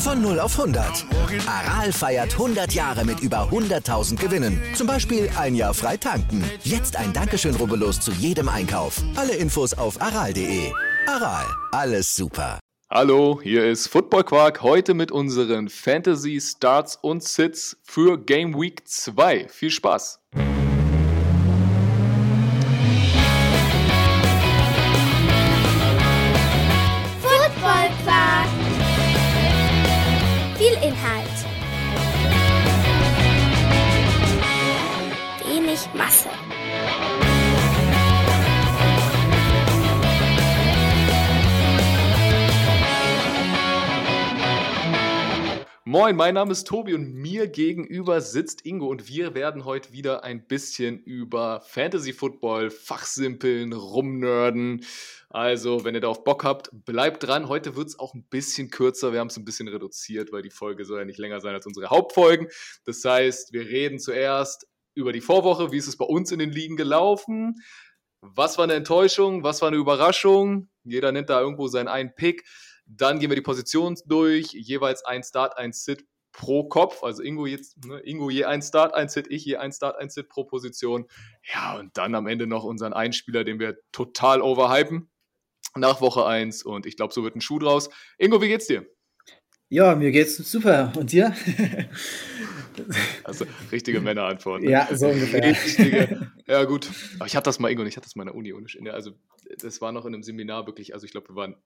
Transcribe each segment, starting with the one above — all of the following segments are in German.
Von 0 auf 100. Aral feiert 100 Jahre mit über 100.000 Gewinnen. Zum Beispiel ein Jahr frei tanken. Jetzt ein Dankeschön, rubbellos zu jedem Einkauf. Alle Infos auf aral.de. Aral, alles super. Hallo, hier ist Football Quark. Heute mit unseren Fantasy Starts und Sits für Game Week 2. Viel Spaß! Moin, mein Name ist Tobi und mir gegenüber sitzt Ingo und wir werden heute wieder ein bisschen über Fantasy Football, Fachsimpeln, rumnörden. Also, wenn ihr darauf Bock habt, bleibt dran. Heute wird es auch ein bisschen kürzer. Wir haben es ein bisschen reduziert, weil die Folge soll ja nicht länger sein als unsere Hauptfolgen. Das heißt, wir reden zuerst über die Vorwoche. Wie ist es bei uns in den Ligen gelaufen? Was war eine Enttäuschung? Was war eine Überraschung? Jeder nennt da irgendwo seinen einen Pick. Dann gehen wir die Positionen durch, jeweils ein Start, ein Sit pro Kopf. Also Ingo jetzt, ne, Ingo je ein Start, ein Sit, ich je ein Start, ein Sit pro Position. Ja, und dann am Ende noch unseren Einspieler, den wir total overhypen nach Woche 1. Und ich glaube, so wird ein Schuh draus. Ingo, wie geht's dir? Ja, mir geht's super. Und dir? Also richtige Männerantwort. Ne? Ja, so ungefähr. Richtige. Ja, gut. Aber ich hatte das mal, Ingo, ich hatte das mal in der Uni. Also, das war noch in einem Seminar wirklich, also ich glaube, wir waren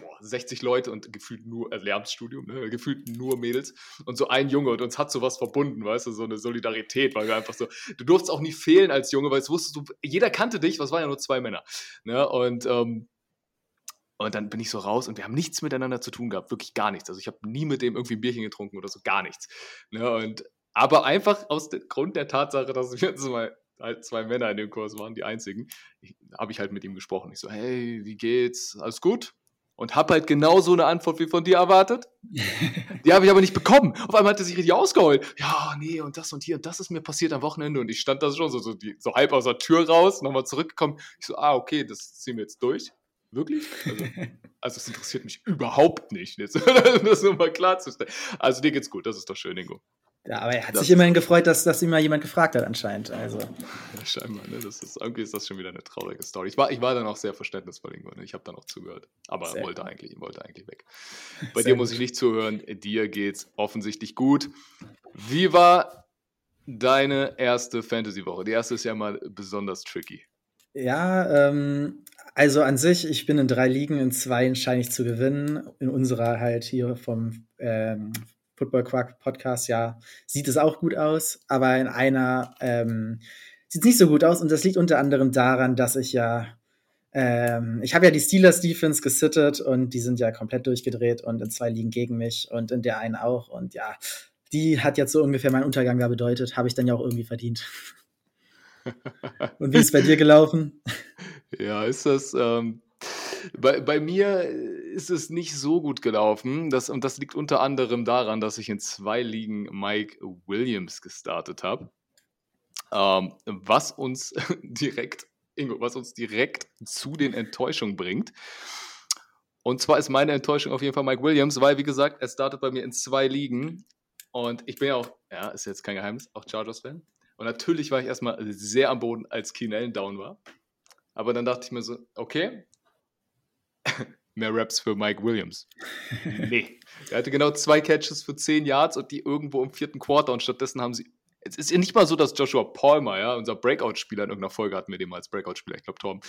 boah, 60 Leute und gefühlt nur, äh, Lehramtsstudium, ne? gefühlt nur Mädels und so ein Junge und uns hat sowas verbunden, weißt du, so eine Solidarität, weil wir einfach so, du durfst auch nie fehlen als Junge, weil es wusstest du, jeder kannte dich, was waren ja nur zwei Männer, ne? und ähm, und dann bin ich so raus und wir haben nichts miteinander zu tun gehabt, wirklich gar nichts. Also ich habe nie mit dem irgendwie ein Bierchen getrunken oder so, gar nichts. Ne? Und, aber einfach aus dem Grund der Tatsache, dass wir mal halt zwei Männer in dem Kurs waren, die einzigen, habe ich halt mit ihm gesprochen. Ich so, hey, wie geht's? Alles gut? Und habe halt genau so eine Antwort wie von dir erwartet. Die habe ich aber nicht bekommen. Auf einmal hat er sich richtig ausgeheult. Ja, nee, und das und hier und das ist mir passiert am Wochenende. Und ich stand da schon so, so, die, so halb aus der Tür raus, nochmal zurückgekommen. Ich so, ah, okay, das ziehen wir jetzt durch. Wirklich? Also, also es interessiert mich überhaupt nicht. Jetzt, das nur mal klarzustellen. Also dir geht's gut, das ist doch schön, Ingo. Ja, aber er hat das sich immerhin gefreut, dass, dass ihn mal jemand gefragt hat, anscheinend. Also. Ja, scheinbar, ne? Das ist, irgendwie ist das schon wieder eine traurige Story. Ich war, ich war dann auch sehr verständnisvoll irgendwo. Ne? Ich habe dann auch zugehört. Aber sehr wollte eigentlich, wollte eigentlich weg. Bei sehr dir muss ich nicht zuhören. Dir geht's offensichtlich gut. Wie war deine erste Fantasy-Woche? Die erste ist ja mal besonders tricky. Ja, ähm, also an sich, ich bin in drei Ligen, in zwei scheine ich zu gewinnen. In unserer halt hier vom ähm, Football Quark Podcast, ja, sieht es auch gut aus, aber in einer ähm, sieht es nicht so gut aus und das liegt unter anderem daran, dass ich ja ähm, ich habe ja die Steelers Defense gesittet und die sind ja komplett durchgedreht und in zwei liegen gegen mich und in der einen auch und ja, die hat jetzt so ungefähr meinen Untergang da bedeutet, habe ich dann ja auch irgendwie verdient. und wie ist es bei dir gelaufen? Ja, ist das ähm, bei, bei mir ist es nicht so gut gelaufen. Das, und das liegt unter anderem daran, dass ich in zwei Ligen Mike Williams gestartet habe. Ähm, was uns direkt, Ingo, was uns direkt zu den Enttäuschungen bringt. Und zwar ist meine Enttäuschung auf jeden Fall Mike Williams, weil, wie gesagt, er startet bei mir in zwei Ligen. Und ich bin ja auch, ja, ist jetzt kein Geheimnis, auch Chargers-Fan. Und natürlich war ich erstmal sehr am Boden, als Keen Allen down war. Aber dann dachte ich mir so, okay, mehr Raps für Mike Williams. nee. Er hatte genau zwei Catches für 10 Yards und die irgendwo im vierten Quarter und stattdessen haben sie. Es ist ja nicht mal so, dass Joshua Palmer, ja, unser Breakout-Spieler in irgendeiner Folge hatten wir den mal als Breakout-Spieler, ich glaube Tom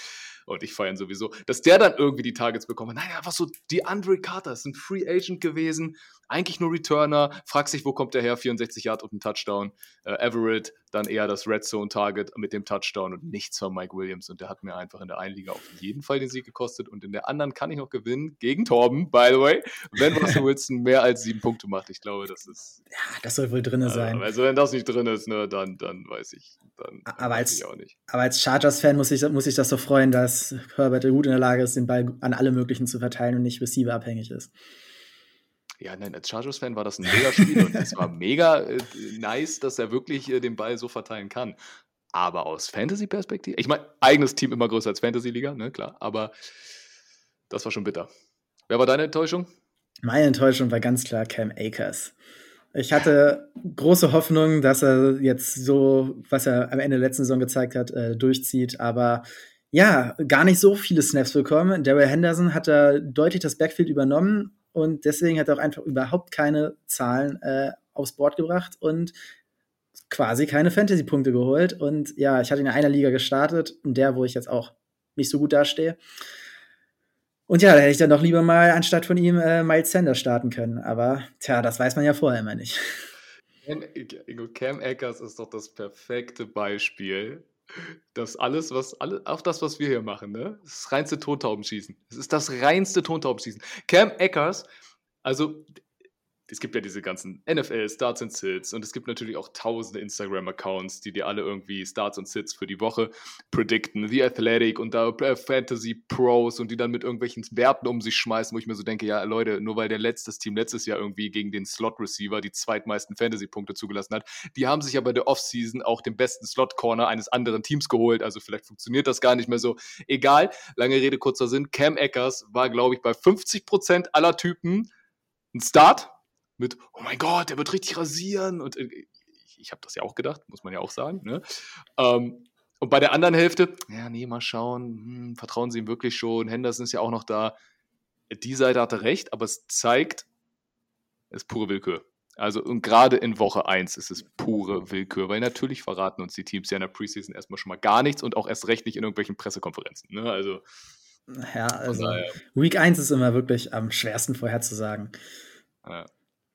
und ich feiern sowieso, dass der dann irgendwie die Targets bekommt. Naja, was so, die Andre Carter ist ein Free Agent gewesen, eigentlich nur Returner, fragt sich, wo kommt der her, 64 Yards und ein Touchdown. Äh, Everett dann eher das Red Zone Target mit dem Touchdown und nichts von Mike Williams. Und der hat mir einfach in der einen Liga auf jeden Fall den Sieg gekostet und in der anderen kann ich noch gewinnen gegen Torben, by the way, wenn Russell Wilson mehr als sieben Punkte macht. Ich glaube, das ist. Ja, das soll wohl drin also, sein. Also, wenn das nicht drin ist, ne, dann, dann weiß ich. Dann, aber, als, ich auch nicht. aber als Chargers-Fan muss ich, muss ich das so freuen, dass Herbert gut in der Lage ist, den Ball an alle möglichen zu verteilen und nicht Receiver abhängig ist. Ja, nein, als Chargers-Fan war das ein mega Spiel und es war mega äh, nice, dass er wirklich äh, den Ball so verteilen kann. Aber aus Fantasy-Perspektive, ich meine, eigenes Team immer größer als Fantasy-Liga, ne, klar, aber das war schon bitter. Wer war deine Enttäuschung? Meine Enttäuschung war ganz klar Cam Akers. Ich hatte große Hoffnung, dass er jetzt so, was er am Ende der letzten Saison gezeigt hat, äh, durchzieht, aber ja, gar nicht so viele Snaps bekommen. Daryl Henderson hat da deutlich das Backfield übernommen und deswegen hat er auch einfach überhaupt keine Zahlen äh, aufs Board gebracht und quasi keine Fantasy-Punkte geholt. Und ja, ich hatte in einer Liga gestartet, in der, wo ich jetzt auch nicht so gut dastehe. Und ja, da hätte ich dann doch lieber mal anstatt von ihm äh, Miles Sanders starten können. Aber tja, das weiß man ja vorher immer nicht. Cam Eckers ist doch das perfekte Beispiel das alles, was, alle, auch das, was wir hier machen, ne? Das, ist das reinste Tontaubenschießen. Es ist das reinste Tontaubenschießen. Cam Eckers, also es gibt ja diese ganzen NFL Starts and Sits und es gibt natürlich auch tausende Instagram-Accounts, die dir alle irgendwie Starts und Sits für die Woche predikten. The Athletic und da äh, Fantasy Pros und die dann mit irgendwelchen Werten um sich schmeißen, wo ich mir so denke, ja Leute, nur weil der letztes Team letztes Jahr irgendwie gegen den Slot Receiver die zweitmeisten Fantasy-Punkte zugelassen hat, die haben sich aber in der Offseason auch den besten Slot Corner eines anderen Teams geholt. Also vielleicht funktioniert das gar nicht mehr so. Egal, lange Rede, kurzer Sinn. Cam Eckers war, glaube ich, bei 50% aller Typen ein Start mit, oh mein Gott, der wird richtig rasieren. Und äh, ich, ich habe das ja auch gedacht, muss man ja auch sagen. Ne? Ähm, und bei der anderen Hälfte, ja, nee, mal schauen, hm, vertrauen Sie ihm wirklich schon. Henderson ist ja auch noch da. Die Seite hatte recht, aber es zeigt, es ist pure Willkür. Also, und gerade in Woche 1 ist es pure Willkür, weil natürlich verraten uns die Teams ja in der Preseason erstmal schon mal gar nichts und auch erst recht nicht in irgendwelchen Pressekonferenzen. Ne? Also, ja, also Week 1 ist immer wirklich am schwersten vorherzusagen. Ja.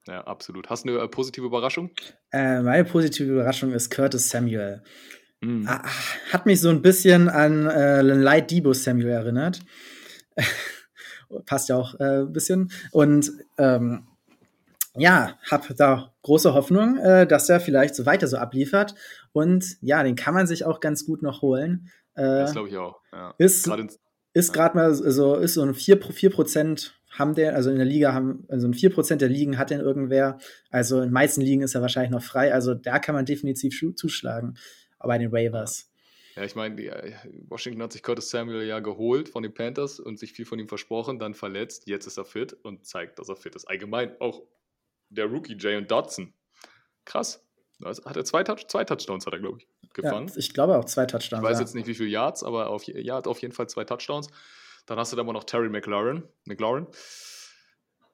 Ja, absolut. Hast du eine äh, positive Überraschung? Äh, meine positive Überraschung ist Curtis Samuel. Mm. Hat mich so ein bisschen an äh, Light Debo Samuel erinnert. Passt ja auch äh, ein bisschen. Und ähm, ja, habe da große Hoffnung, äh, dass er vielleicht so weiter so abliefert. Und ja, den kann man sich auch ganz gut noch holen. Äh, das glaube ich auch. Ja. Ist, gerade mal so, ist so ein 4%, 4 haben der, also in der Liga haben, also in 4% der Ligen hat denn irgendwer, also in den meisten Ligen ist er wahrscheinlich noch frei, also da kann man definitiv zuschlagen, aber bei den Waivers. Ja, ich meine, äh, Washington hat sich Curtis Samuel ja geholt von den Panthers und sich viel von ihm versprochen, dann verletzt, jetzt ist er fit und zeigt, dass er fit ist. Allgemein auch der Rookie Jay Dodson. Krass. Also hat er zwei, Touch zwei Touchdowns, hat er, glaube ich, gefangen. Ja, ich glaube auch zwei Touchdowns. Ich weiß ja. jetzt nicht, wie viele Yards, aber auf, ja, hat auf jeden Fall zwei Touchdowns. Dann hast du da aber noch Terry McLaurin. McLaurin.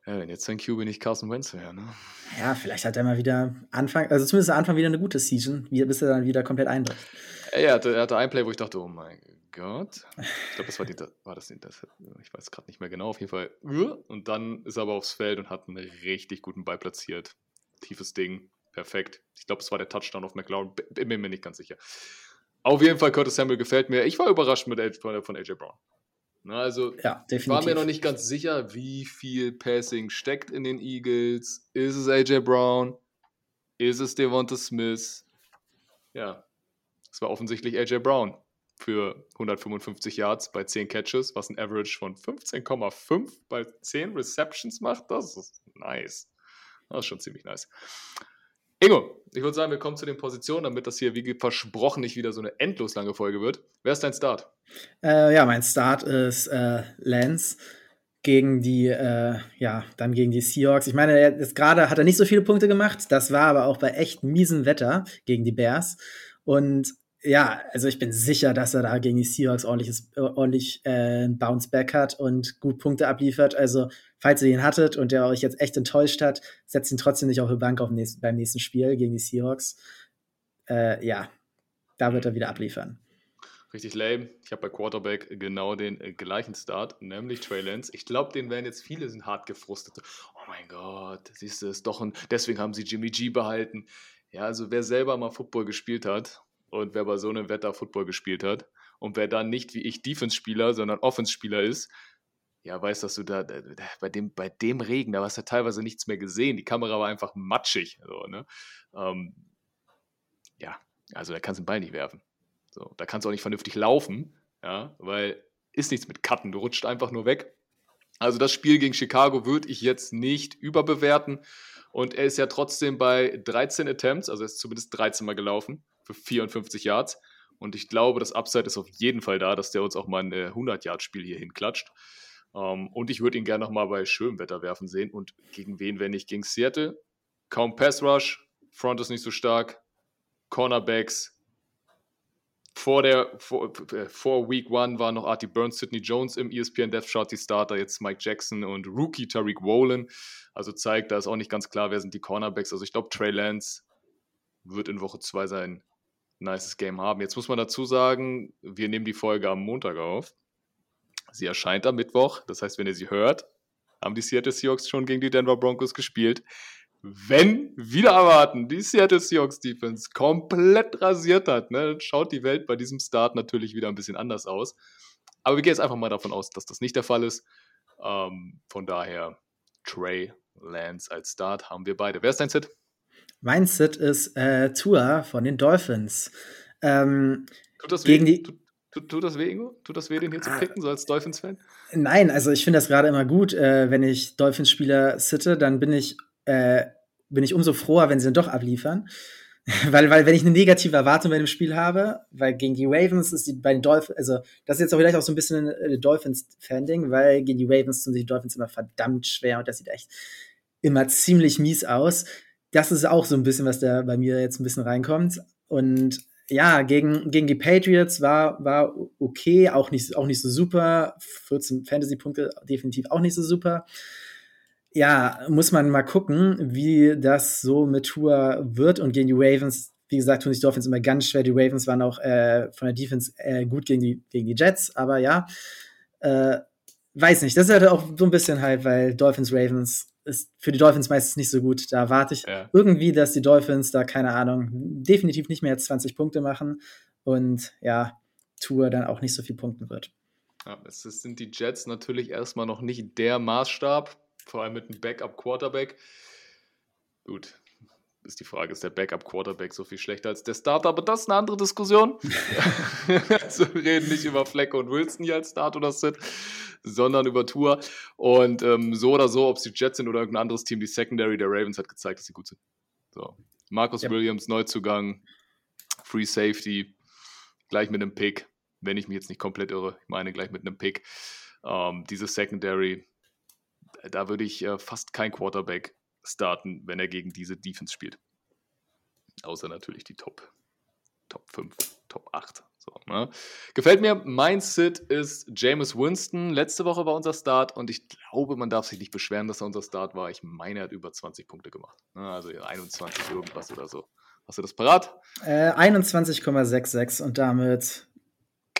Ja, wenn jetzt sein QB nicht Carson Wentz wäre, ne? Ja, vielleicht hat er mal wieder Anfang, also zumindest Anfang wieder eine gute Season, bis er dann wieder komplett einbricht. Ja, er hatte, ein Play, wo ich dachte, oh mein Gott. Ich glaube, das war, die, war das, das ich weiß gerade nicht mehr genau, auf jeden Fall. Und dann ist er aber aufs Feld und hat einen richtig guten Ball platziert. Tiefes Ding, perfekt. Ich glaube, es war der Touchdown auf McLaurin, bin mir nicht ganz sicher. Auf jeden Fall, Curtis Samuel gefällt mir. Ich war überrascht mit, von AJ Brown. Ne, also ja, ich war mir noch nicht ganz sicher, wie viel Passing steckt in den Eagles. Ist es AJ Brown? Ist es Devonta Smith? Ja, es war offensichtlich AJ Brown für 155 Yards bei 10 Catches, was ein Average von 15,5 bei 10 Receptions macht. Das ist nice. Das ist schon ziemlich nice. Ingo, ich würde sagen, wir kommen zu den Positionen, damit das hier wie versprochen nicht wieder so eine endlos lange Folge wird. Wer ist dein Start? Äh, ja, mein Start ist äh, Lance gegen die, äh, ja, dann gegen die Seahawks. Ich meine, jetzt gerade hat er nicht so viele Punkte gemacht. Das war aber auch bei echt miesem Wetter gegen die Bears. Und ja, also ich bin sicher, dass er da gegen die Seahawks ordentliches, ordentlich äh, Bounce Back hat und gut Punkte abliefert. Also, falls ihr ihn hattet und der euch jetzt echt enttäuscht hat, setzt ihn trotzdem nicht auf die Bank auf nächsten, beim nächsten Spiel gegen die Seahawks. Äh, ja, da wird er wieder abliefern. Richtig lame. Ich habe bei Quarterback genau den äh, gleichen Start, nämlich Trey Lance. Ich glaube, den werden jetzt viele sind hart gefrustet. Oh mein Gott, siehst du, ist doch ein, deswegen haben sie Jimmy G behalten. Ja, also wer selber mal Football gespielt hat und wer bei so einem Wetter Football gespielt hat und wer dann nicht wie ich Defense-Spieler, sondern Offense-Spieler ist, ja, weiß, dass du da, da, bei, dem, bei dem Regen, da hast du ja teilweise nichts mehr gesehen. Die Kamera war einfach matschig. So, ne? ähm, ja, also da kannst du den Ball nicht werfen. So, da kannst du auch nicht vernünftig laufen, ja, weil ist nichts mit Cutten, du rutscht einfach nur weg. Also das Spiel gegen Chicago würde ich jetzt nicht überbewerten. Und er ist ja trotzdem bei 13 Attempts, also er ist zumindest 13 Mal gelaufen für 54 Yards. Und ich glaube, das Upside ist auf jeden Fall da, dass der uns auch mal ein 100-Yard-Spiel hier hinklatscht. Um, ähm, und ich würde ihn gerne nochmal bei schönem Wetter werfen sehen. Und gegen wen, wenn nicht gegen Seattle? Kaum Pass Rush, Front ist nicht so stark, Cornerbacks. Vor, der, vor, äh, vor Week One war noch Artie Burns, Sidney Jones im ESPN Death Chart die Starter, jetzt Mike Jackson und Rookie Tariq Woolen. Also zeigt, da ist auch nicht ganz klar, wer sind die Cornerbacks. Also ich glaube, Trey Lance wird in Woche 2 sein nices Game haben. Jetzt muss man dazu sagen, wir nehmen die Folge am Montag auf. Sie erscheint am Mittwoch. Das heißt, wenn ihr sie hört, haben die Seattle Seahawks schon gegen die Denver Broncos gespielt. Wenn, wieder erwarten, die Seattle Seahawks Defense komplett rasiert hat, ne, dann schaut die Welt bei diesem Start natürlich wieder ein bisschen anders aus. Aber wir gehen jetzt einfach mal davon aus, dass das nicht der Fall ist. Ähm, von daher, Trey Lance als Start haben wir beide. Wer ist dein Sit? Mein Sit ist äh, Tua von den Dolphins. Ähm, tut, das gegen weh, die, tut, tut, tut, das weh, Ingo? Tut das weh, den hier zu ah. picken, so als Dolphins-Fan? Nein, also ich finde das gerade immer gut, äh, wenn ich Dolphins-Spieler sitte, dann bin ich, äh, bin ich umso froher, wenn sie dann doch abliefern. weil, weil, wenn ich eine negative Erwartung bei dem Spiel habe, weil gegen die Ravens ist die bei den Dolphins, also das ist jetzt auch vielleicht auch so ein bisschen ein äh, Dolphins-Fan-Ding, weil gegen die Ravens tun sich die Dolphins immer verdammt schwer und das sieht echt immer ziemlich mies aus das ist auch so ein bisschen, was da bei mir jetzt ein bisschen reinkommt. Und ja, gegen, gegen die Patriots war, war okay, auch nicht, auch nicht so super. 14 Fantasy-Punkte definitiv auch nicht so super. Ja, muss man mal gucken, wie das so mit Tour wird. Und gegen die Ravens, wie gesagt, tun sich Dolphins immer ganz schwer. Die Ravens waren auch äh, von der Defense äh, gut gegen die, gegen die Jets, aber ja, äh, weiß nicht. Das ist halt auch so ein bisschen halt, weil Dolphins Ravens ist für die Dolphins meistens nicht so gut. Da erwarte ich ja. irgendwie, dass die Dolphins da, keine Ahnung, definitiv nicht mehr als 20 Punkte machen und ja, Tour dann auch nicht so viel punkten wird. Ja, es sind die Jets natürlich erstmal noch nicht der Maßstab, vor allem mit einem Backup-Quarterback. Gut, ist die Frage, ist der Backup-Quarterback so viel schlechter als der Starter? Aber das ist eine andere Diskussion. also, wir reden nicht über Fleck und Wilson hier als Start oder Sit, sondern über Tour. Und ähm, so oder so, ob es die Jets sind oder irgendein anderes Team, die Secondary der Ravens hat gezeigt, dass sie gut sind. So. Marcus ja. Williams, Neuzugang, Free Safety, gleich mit einem Pick, wenn ich mich jetzt nicht komplett irre. Ich meine gleich mit einem Pick. Ähm, diese Secondary, da würde ich äh, fast kein Quarterback starten, wenn er gegen diese Defense spielt. Außer natürlich die Top, Top 5, Top 8. So, ne? Gefällt mir. Mein Sit ist Jameis Winston. Letzte Woche war unser Start und ich glaube, man darf sich nicht beschweren, dass er unser Start war. Ich meine, er hat über 20 Punkte gemacht. Ne? Also 21 irgendwas oder so. Hast du das parat? Äh, 21,66 und damit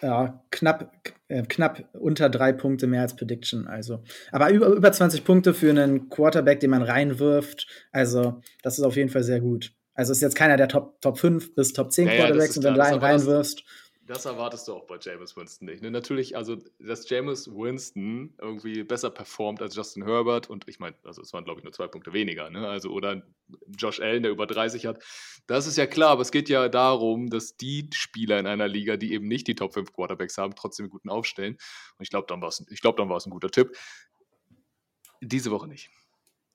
ja, knapp, äh, knapp unter drei Punkte mehr als Prediction. Also, aber über, über 20 Punkte für einen Quarterback, den man reinwirft. Also, das ist auf jeden Fall sehr gut. Also ist jetzt keiner der Top, Top 5 bis Top 10 ja, Quarterbacks ja, und wenn du einen reinwirfst. Das erwartest du auch bei Jameis Winston nicht. Ne? Natürlich, also, dass Jameis Winston irgendwie besser performt als Justin Herbert und ich meine, also es waren, glaube ich, nur zwei Punkte weniger, ne? Also, oder Josh Allen, der über 30 hat. Das ist ja klar, aber es geht ja darum, dass die Spieler in einer Liga, die eben nicht die Top 5 Quarterbacks haben, trotzdem einen guten aufstellen. Und ich glaube, dann war es glaub, ein guter Tipp. Diese Woche nicht.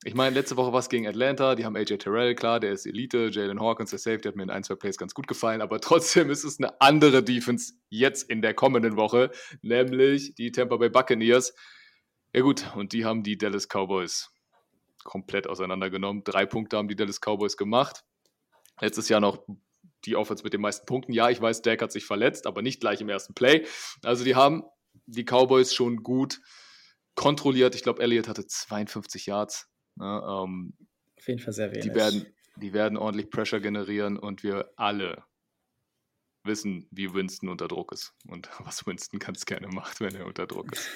Ich meine, letzte Woche war es gegen Atlanta, die haben AJ Terrell, klar, der ist Elite, Jalen Hawkins, der Safety hat mir in ein, zwei Plays ganz gut gefallen, aber trotzdem ist es eine andere Defense jetzt in der kommenden Woche, nämlich die Tampa Bay Buccaneers. Ja gut, und die haben die Dallas Cowboys komplett auseinandergenommen. Drei Punkte haben die Dallas Cowboys gemacht. Letztes Jahr noch die Offense mit den meisten Punkten. Ja, ich weiß, Dak hat sich verletzt, aber nicht gleich im ersten Play. Also die haben die Cowboys schon gut kontrolliert. Ich glaube, Elliott hatte 52 Yards Ne, ähm, Auf jeden Fall sehr wenig. Die werden, die werden ordentlich Pressure generieren und wir alle wissen, wie Winston unter Druck ist und was Winston ganz gerne macht, wenn er unter Druck ist.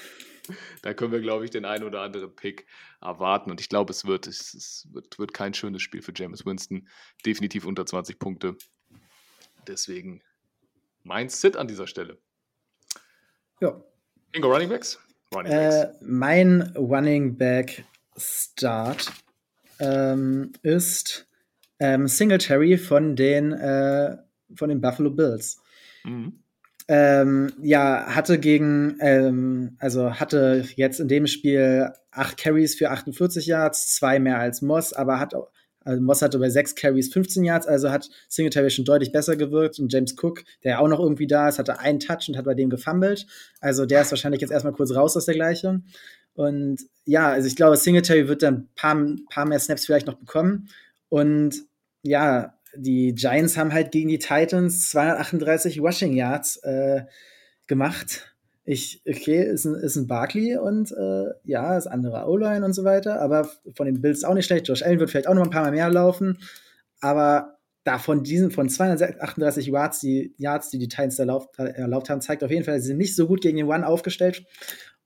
da können wir, glaube ich, den einen oder anderen Pick erwarten. Und ich glaube, es wird, es, es wird, wird kein schönes Spiel für James Winston. Definitiv unter 20 Punkte. Deswegen mein Sit an dieser Stelle. Ja. Ingo Running Backs? Running Backs. Äh, mein Running Back Start ähm, ist ähm, Singletary von den, äh, von den Buffalo Bills. Mhm. Ähm, ja, hatte gegen, ähm, also hatte jetzt in dem Spiel acht Carries für 48 Yards, zwei mehr als Moss, aber hat also Moss hatte bei sechs Carries 15 Yards, also hat Singletary schon deutlich besser gewirkt und James Cook, der ja auch noch irgendwie da ist, hatte einen Touch und hat bei dem gefummelt. Also der ist wahrscheinlich jetzt erstmal kurz raus aus der Gleichung. Und ja, also ich glaube, Singletary wird dann ein paar, paar mehr Snaps vielleicht noch bekommen. Und ja, die Giants haben halt gegen die Titans 238 Rushing Yards äh, gemacht. Ich, okay, ist ein, ist ein Barkley und äh, ja, ist andere O-Line und so weiter, aber von den Bills auch nicht schlecht. Josh Allen wird vielleicht auch noch ein paar Mal mehr laufen, aber da von diesen, von 238 Yards, die, Yards, die die Titans erlaubt, erlaubt haben, zeigt auf jeden Fall, sie sind nicht so gut gegen den One aufgestellt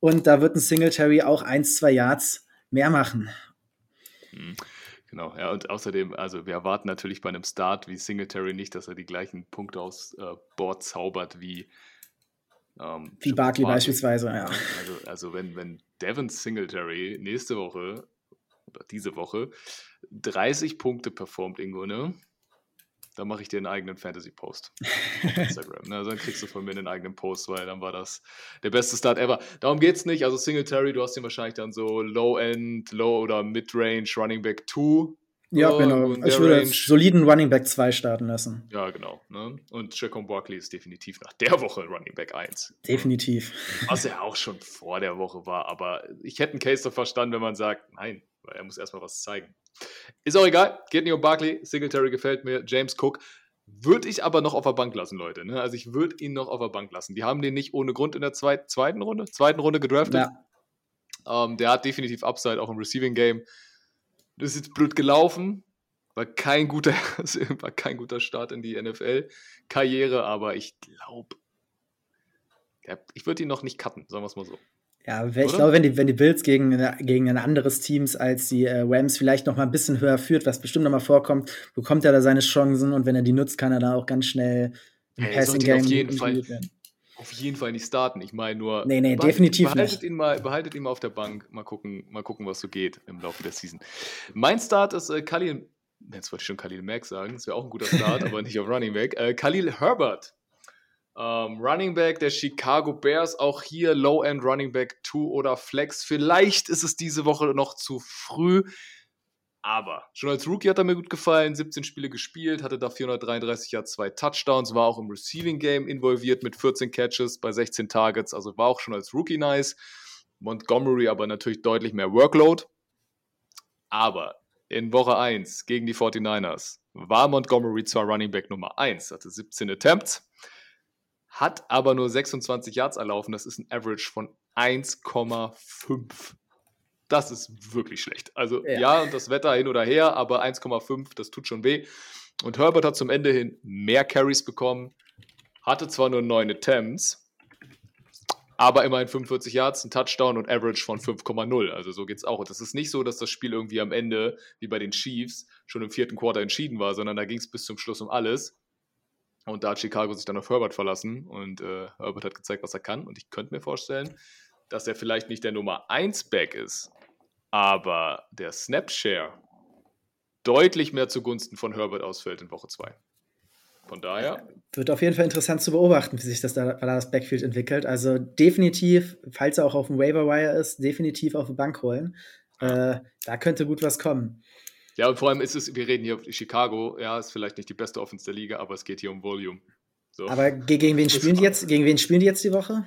und da wird ein Singletary auch 1, 2 Yards mehr machen. Mhm. Genau, ja, und außerdem, also wir erwarten natürlich bei einem Start wie Singletary nicht, dass er die gleichen Punkte aufs äh, Board zaubert wie ähm, Wie Barkley beispielsweise, ja. Also, also wenn, wenn Devin Singletary nächste Woche oder diese Woche 30 Punkte performt, Ingo, ne? Dann mache ich dir einen eigenen Fantasy-Post. Instagram. Ne? Also dann kriegst du von mir einen eigenen Post, weil dann war das der beste Start ever. Darum geht es nicht. Also Singletary, du hast ihn wahrscheinlich dann so Low-End, Low- oder Mid-Range Running Back 2 ja, genau. Ich würde Range. soliden Running Back 2 starten lassen. Ja, genau. Ne? Und Chacon Barkley ist definitiv nach der Woche Running Back 1. Definitiv. Was er auch schon vor der Woche war. Aber ich hätte einen Case doch verstanden, wenn man sagt, nein, er muss erstmal was zeigen. Ist auch egal. Geht nicht um Barkley. Singletary gefällt mir. James Cook. Würde ich aber noch auf der Bank lassen, Leute. Ne? Also ich würde ihn noch auf der Bank lassen. Die haben den nicht ohne Grund in der zweit, zweiten Runde, zweiten Runde gedraftet. Ja. Ähm, der hat definitiv Upside auch im Receiving Game. Das ist jetzt blöd gelaufen. War kein guter, war kein guter Start in die NFL-Karriere, aber ich glaube, ich würde ihn noch nicht cutten, sagen wir es mal so. Ja, ich Oder? glaube, wenn die, wenn die Bills gegen, gegen ein anderes Teams als die äh, Rams vielleicht noch mal ein bisschen höher führt, was bestimmt noch mal vorkommt, bekommt er da seine Chancen und wenn er die nutzt, kann er da auch ganz schnell im hey, Passing Game auf jeden Fall werden auf jeden Fall nicht starten. Ich meine nur. Nee, nee, behaltet, definitiv behaltet nicht. Ihn mal, behaltet ihn mal auf der Bank. Mal gucken, mal gucken, was so geht im Laufe der Season. Mein Start ist äh, Khalil. Jetzt wollte ich schon Khalil Mack sagen. Das wäre auch ein guter Start, aber nicht auf Running Back. Äh, Khalil Herbert. Ähm, Running Back der Chicago Bears. Auch hier Low-End Running Back 2 oder Flex. Vielleicht ist es diese Woche noch zu früh. Aber schon als Rookie hat er mir gut gefallen, 17 Spiele gespielt, hatte da 433 Yards, zwei Touchdowns, war auch im Receiving Game involviert mit 14 Catches bei 16 Targets, also war auch schon als Rookie nice. Montgomery aber natürlich deutlich mehr Workload. Aber in Woche 1 gegen die 49ers war Montgomery zwar Running Back Nummer 1, hatte 17 Attempts, hat aber nur 26 Yards erlaufen, das ist ein Average von 1,5 das ist wirklich schlecht. Also ja. ja, das Wetter hin oder her, aber 1,5, das tut schon weh. Und Herbert hat zum Ende hin mehr Carries bekommen, hatte zwar nur neun Attempts, aber immerhin 45 Yards, ein Touchdown und Average von 5,0. Also so geht es auch. Und das ist nicht so, dass das Spiel irgendwie am Ende, wie bei den Chiefs, schon im vierten Quarter entschieden war, sondern da ging es bis zum Schluss um alles. Und da hat Chicago sich dann auf Herbert verlassen und äh, Herbert hat gezeigt, was er kann. Und ich könnte mir vorstellen, dass er vielleicht nicht der Nummer 1 Back ist, aber der Snapshare deutlich mehr zugunsten von Herbert ausfällt in Woche 2. Von daher. Wird auf jeden Fall interessant zu beobachten, wie sich das da, das Backfield entwickelt. Also definitiv, falls er auch auf dem Waiver Wire ist, definitiv auf die Bank holen. Äh, da könnte gut was kommen. Ja, und vor allem ist es, wir reden hier Chicago, ja, ist vielleicht nicht die beste Offense der Liga, aber es geht hier um Volume. So. Aber gegen wen spielen die jetzt? Gegen wen spielen die jetzt die Woche?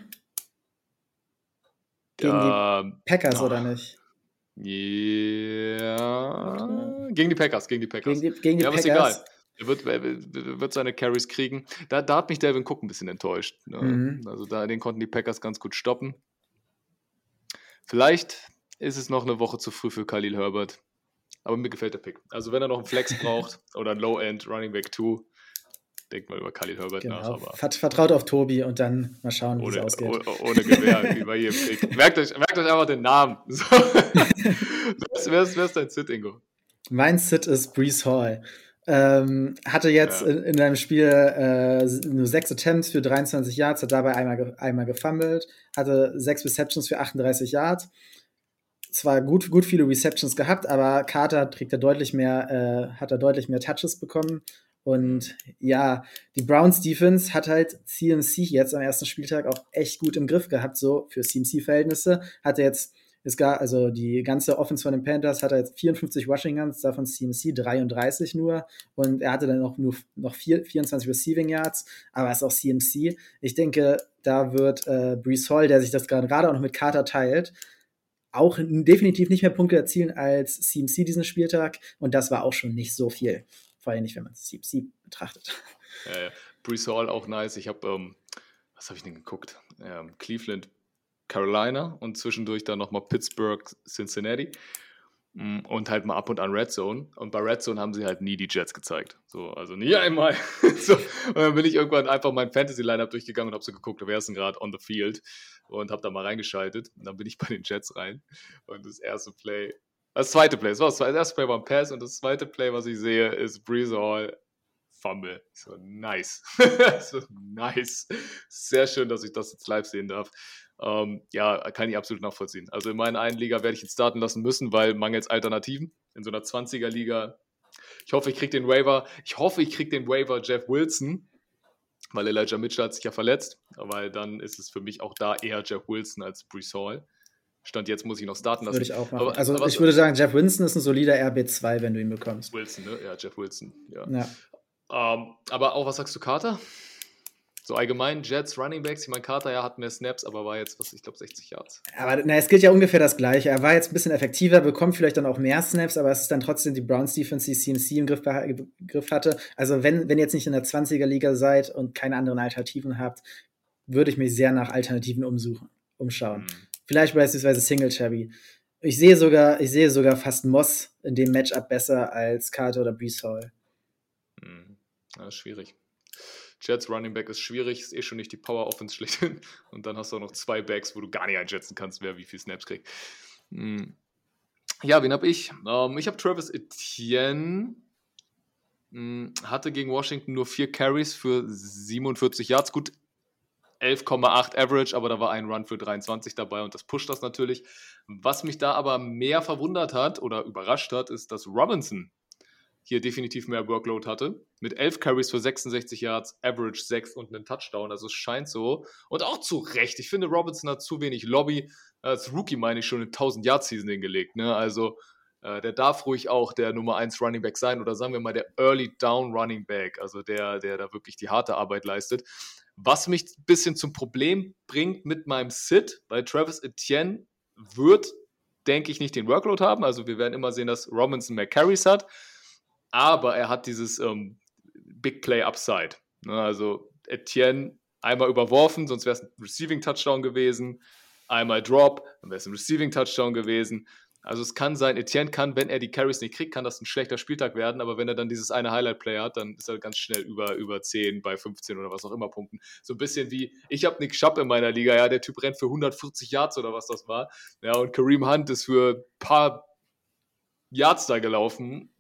Gegen ja, die Packers oh. oder nicht? Ja. Gegen die Packers, gegen die Packers. Gegen die, gegen die ja, Packers. egal. Er wird, wird, seine Carries kriegen. Da, da, hat mich Devin Cook ein bisschen enttäuscht. Ne? Mhm. Also da, den konnten die Packers ganz gut stoppen. Vielleicht ist es noch eine Woche zu früh für Khalil Herbert. Aber mir gefällt der Pick. Also wenn er noch einen Flex braucht oder ein Low-End Running Back 2, denke mal über Khalil Herbert genau. nach. Aber Vertraut auf Tobi und dann mal schauen, wie es ausgeht. Ohne, ohne Gewehr, wie bei jedem Pick. Merkt euch, merkt euch einfach den Namen. So. wer, ist, wer ist dein Sit, Ingo? Mein Sit ist Brees Hall. Ähm, hatte jetzt ja. in, in einem Spiel äh, nur sechs Attempts für 23 Yards, hat dabei einmal, einmal gefummelt, hatte sechs Receptions für 38 Yards. Zwar gut, gut viele Receptions gehabt, aber Carter trägt er deutlich mehr, äh, hat er deutlich mehr Touches bekommen. Und ja, die Browns Defense hat halt CMC jetzt am ersten Spieltag auch echt gut im Griff gehabt, so für CMC-Verhältnisse. Hat er jetzt es gab, also die ganze Offense von den Panthers hat er jetzt 54 Rushing Yards, davon CMC 33 nur. Und er hatte dann auch nur noch 4, 24 Receiving Yards, aber ist auch CMC. Ich denke, da wird äh, Brees Hall, der sich das gerade auch noch mit Carter teilt, auch definitiv nicht mehr Punkte erzielen als CMC diesen Spieltag. Und das war auch schon nicht so viel. Vor allem nicht, wenn man CMC betrachtet. Äh, Brees Hall auch nice. Ich habe, ähm, was habe ich denn geguckt? Ähm, Cleveland Carolina und zwischendurch dann nochmal Pittsburgh, Cincinnati und halt mal ab und an Red Zone. Und bei Red Zone haben sie halt nie die Jets gezeigt. So, also nie einmal. so, und dann bin ich irgendwann einfach mein Fantasy-Lineup durchgegangen und habe so geguckt, wer ist denn gerade on the field und habe da mal reingeschaltet. Und dann bin ich bei den Jets rein. Und das erste Play, das zweite Play, das war das, das erste Play war ein Pass und das zweite Play, was ich sehe, ist Breeze Hall Fumble. So, nice. so, nice. Sehr schön, dass ich das jetzt live sehen darf. Ähm, ja, kann ich absolut nachvollziehen. Also in meiner einen Liga werde ich ihn starten lassen müssen, weil mangels Alternativen. In so einer 20er-Liga. Ich hoffe, ich kriege den Waiver. Ich hoffe, ich kriege den Waiver Jeff Wilson, weil Elijah Mitchell hat sich ja verletzt. Weil dann ist es für mich auch da eher Jeff Wilson als Brees Hall. Stand jetzt muss ich noch starten lassen. Würde ich auch machen. Aber, also aber ich würde sagen, Jeff Wilson ist ein solider RB2, wenn du ihn bekommst. Wilson, ne? Ja, Jeff Wilson. Ja. ja. Ähm, aber auch, was sagst du, Carter? So allgemein Jets, Running Backs, ich meine, Carter ja hat mehr Snaps, aber war jetzt, was ich glaube, 60 Yards. Aber na, es gilt ja ungefähr das Gleiche. Er war jetzt ein bisschen effektiver, bekommt vielleicht dann auch mehr Snaps, aber es ist dann trotzdem die Browns Defense, die CMC im Griff, Griff hatte. Also wenn, wenn ihr jetzt nicht in der 20er-Liga seid und keine anderen Alternativen habt, würde ich mich sehr nach Alternativen umsuchen, umschauen. Mhm. Vielleicht beispielsweise Singletary. Ich sehe sogar, ich sehe sogar fast Moss in dem Matchup besser als Carter oder Brees Hall. Ja, schwierig. Jets Running Back ist schwierig, ist eh schon nicht die Power Offense schlechthin. Und dann hast du auch noch zwei Backs, wo du gar nicht einschätzen kannst, wer wie viel Snaps kriegt. Hm. Ja, wen habe ich? Ähm, ich habe Travis Etienne. Hm, hatte gegen Washington nur vier Carries für 47 Yards. Gut, 11,8 Average, aber da war ein Run für 23 dabei und das pusht das natürlich. Was mich da aber mehr verwundert hat oder überrascht hat, ist, dass Robinson hier definitiv mehr Workload hatte. Mit 11 Carries für 66 Yards, Average 6 und einen Touchdown. Also es scheint so. Und auch zu Recht. Ich finde, Robinson hat zu wenig Lobby. Als Rookie meine ich schon eine 1000 Yard Season hingelegt. Ne? Also äh, der darf ruhig auch der Nummer 1 Running Back sein oder sagen wir mal der Early Down Running Back. Also der, der da wirklich die harte Arbeit leistet. Was mich ein bisschen zum Problem bringt mit meinem Sit, weil Travis Etienne wird, denke ich, nicht den Workload haben. Also wir werden immer sehen, dass Robinson mehr Carries hat aber er hat dieses ähm, Big Play Upside. Ne? Also Etienne einmal überworfen, sonst wäre es ein Receiving Touchdown gewesen. Einmal Drop, dann wäre es ein Receiving Touchdown gewesen. Also es kann sein, Etienne kann, wenn er die Carries nicht kriegt, kann das ein schlechter Spieltag werden, aber wenn er dann dieses eine Highlight-Play hat, dann ist er ganz schnell über, über 10 bei 15 oder was auch immer Punkten. So ein bisschen wie, ich habe Nick Schapp in meiner Liga, ja, der Typ rennt für 140 Yards oder was das war. Ja, und Kareem Hunt ist für ein paar Yards da gelaufen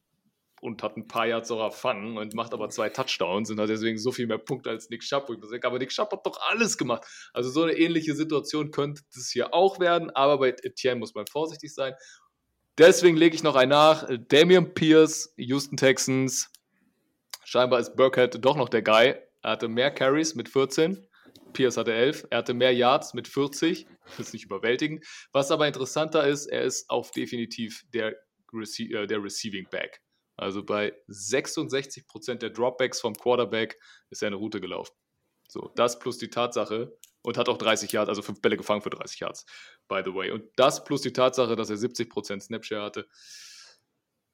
und hat ein paar Yards auch erfangen und macht aber zwei Touchdowns und hat deswegen so viel mehr Punkte als Nick Schapp. Aber Nick Schapp hat doch alles gemacht. Also so eine ähnliche Situation könnte es hier auch werden, aber bei Etienne muss man vorsichtig sein. Deswegen lege ich noch ein nach. Damian Pierce, Houston Texans. Scheinbar ist Burkhead doch noch der Guy. Er hatte mehr Carries mit 14. Pierce hatte 11. Er hatte mehr Yards mit 40. Das ist nicht überwältigend. Was aber interessanter ist, er ist auch definitiv der, Rece äh, der Receiving Back. Also bei 66% der Dropbacks vom Quarterback ist er eine Route gelaufen. So, das plus die Tatsache und hat auch 30 Yards, also fünf Bälle gefangen für 30 Yards, by the way. Und das plus die Tatsache, dass er 70% Snapshare hatte,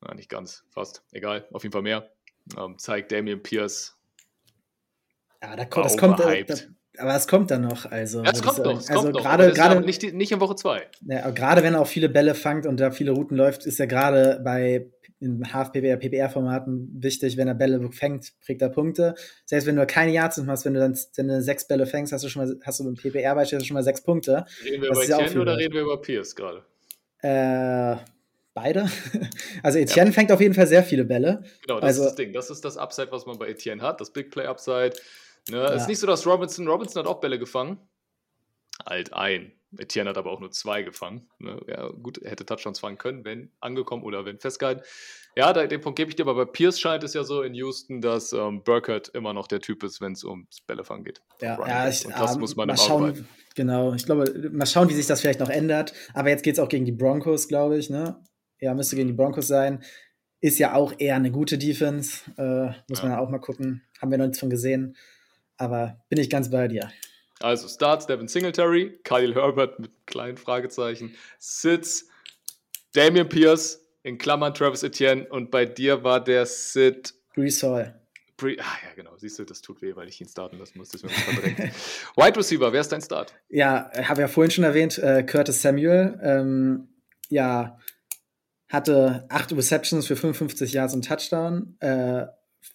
na, nicht ganz, fast, egal, auf jeden Fall mehr, ähm, zeigt Damian Pierce. Ja, da kommt, das kommt, da, aber es kommt dann noch. Also, ja, es kommt noch. Es also kommt gerade, gerade nicht, nicht in Woche 2. Ja, gerade wenn er auch viele Bälle fangt und da viele Routen läuft, ist er gerade bei in Half-PPR, PPR-Formaten wichtig. Wenn er Bälle fängt, kriegt er Punkte. Selbst wenn du keine Yards machst, wenn du dann wenn du sechs Bälle fängst, hast du schon mal, hast du im PPR beispielsweise schon mal sechs Punkte. Reden wir das über Etienne oder reden wir über Pierce gerade? Äh, beide. Also Etienne ja. fängt auf jeden Fall sehr viele Bälle. Genau, das also, ist das Ding. Das ist das Upside, was man bei Etienne hat, das Big Play Upside. Ne? Ja. Es ist nicht so, dass Robinson, Robinson hat auch Bälle gefangen. Alt ein. Etienne hat aber auch nur zwei gefangen. Ne? Ja, gut, er hätte Touchdowns fangen können, wenn angekommen oder wenn festgehalten. Ja, da, den Punkt gebe ich dir, aber bei Pierce scheint es ja so in Houston, dass ähm, Burkhardt immer noch der Typ ist, wenn es ums Bällefangen geht. Ja, ja ich, Und das ähm, muss man mal schauen. Genau, ich glaube, mal schauen, wie sich das vielleicht noch ändert. Aber jetzt geht es auch gegen die Broncos, glaube ich. Ne? Ja, müsste gegen die Broncos sein. Ist ja auch eher eine gute Defense. Äh, muss ja. man auch mal gucken. Haben wir noch nichts von gesehen. Aber bin ich ganz bei dir. Also Starts Devin Singletary, Khalil Herbert mit kleinen Fragezeichen, Sits, Damian Pierce, in Klammern Travis Etienne und bei dir war der Sid. Brees Hall. Bre ah, ja, genau. Siehst du, das tut weh, weil ich ihn starten lassen muss. Deswegen verdrängt. Wide Receiver, wer ist dein Start? Ja, habe ja vorhin schon erwähnt, äh, Curtis Samuel. Ähm, ja, hatte acht Receptions für 55 Yards und Touchdown. Äh,